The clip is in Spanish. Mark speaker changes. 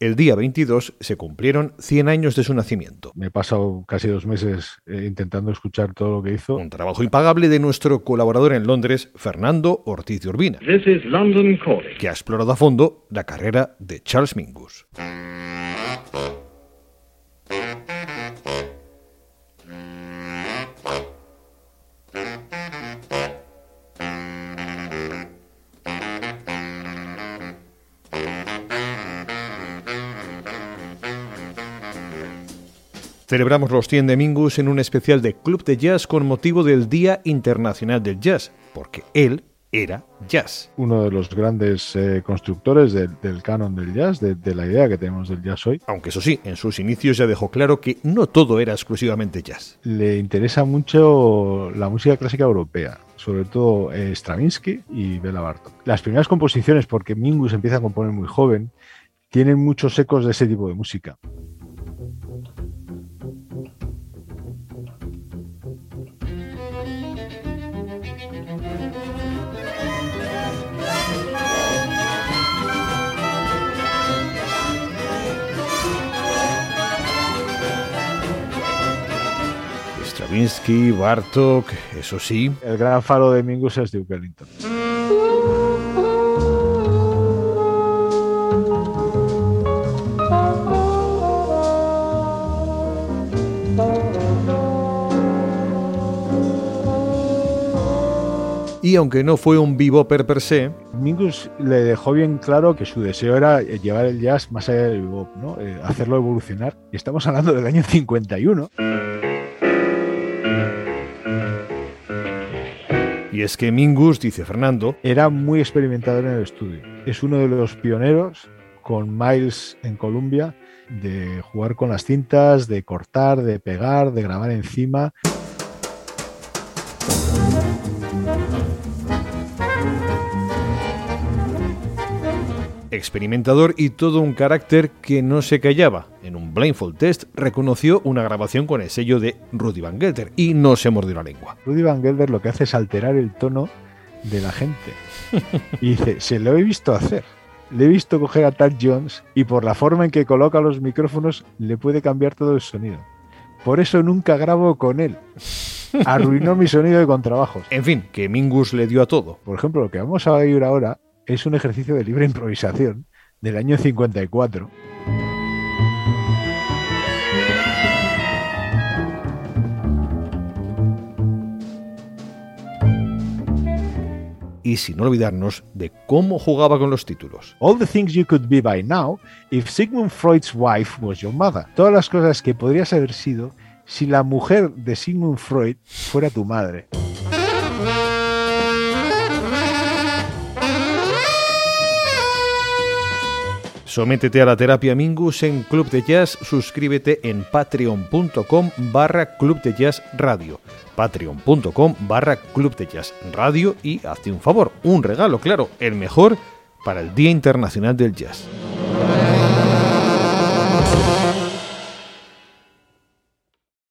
Speaker 1: El día 22 se cumplieron 100 años de su nacimiento.
Speaker 2: Me he pasado casi dos meses eh, intentando escuchar todo lo que hizo.
Speaker 1: Un trabajo impagable de nuestro colaborador en Londres, Fernando Ortiz de Urbina, que ha explorado a fondo la carrera de Charles Mingus. Celebramos los 100 de Mingus en un especial de Club de Jazz con motivo del Día Internacional del Jazz, porque él era jazz.
Speaker 2: Uno de los grandes eh, constructores del canon del jazz, de, la idea que tenemos del jazz hoy.
Speaker 1: Aunque eso sí, en sus inicios ya dejó claro que no todo era exclusivamente jazz.
Speaker 2: Le interesa mucho la música clásica europea, sobre todo eh, Stravinsky y Bela Bartok. Las primeras composiciones, porque Mingus empieza a componer muy joven, tienen muchos ecos de ese tipo de música.
Speaker 1: Stravinsky, Bartok, eso sí.
Speaker 2: El gran faro de Mingus es Duke Ellington.
Speaker 1: Y aunque no fue un beboper per se,
Speaker 2: Mingus le dejó bien claro que su deseo era llevar el jazz más allá del bebop, ¿no? Eh, hacerlo evolucionar. Y estamos hablando del año 51.
Speaker 1: Y es que Mingus, dice Fernando,
Speaker 2: era muy experimentador en el estudio. Es uno de los pioneros con Miles en Columbia de jugar con las cintas, de cortar, de pegar, de grabar encima.
Speaker 1: Experimentador y todo un carácter que no se callaba. En un blindfold test reconoció una grabación con el sello de Rudy Van Gelder y no se mordió la lengua.
Speaker 2: Rudy Van Gelder lo que hace es alterar el tono de la gente. Y dice, se lo he visto hacer. Le he visto coger a Tad Jones y por la forma en que coloca los micrófonos le puede cambiar todo el sonido. Por eso nunca grabo con él. Arruinó mi sonido de contrabajos.
Speaker 1: En fin, que Mingus le dio a todo.
Speaker 2: Por ejemplo, lo que vamos a oír ahora es un ejercicio de libre improvisación del año 54.
Speaker 1: y sin olvidarnos de cómo jugaba con los títulos.
Speaker 2: All the things you could be by now if Sigmund Freud's wife was your mother. Todas las cosas que podrías haber sido si la mujer de Sigmund Freud fuera tu madre.
Speaker 1: Sométete a la terapia Mingus en Club de Jazz, suscríbete en patreon.com barra Club de Jazz Radio, patreon.com barra Club de Jazz Radio y hazte un favor, un regalo, claro, el mejor para el Día Internacional del Jazz.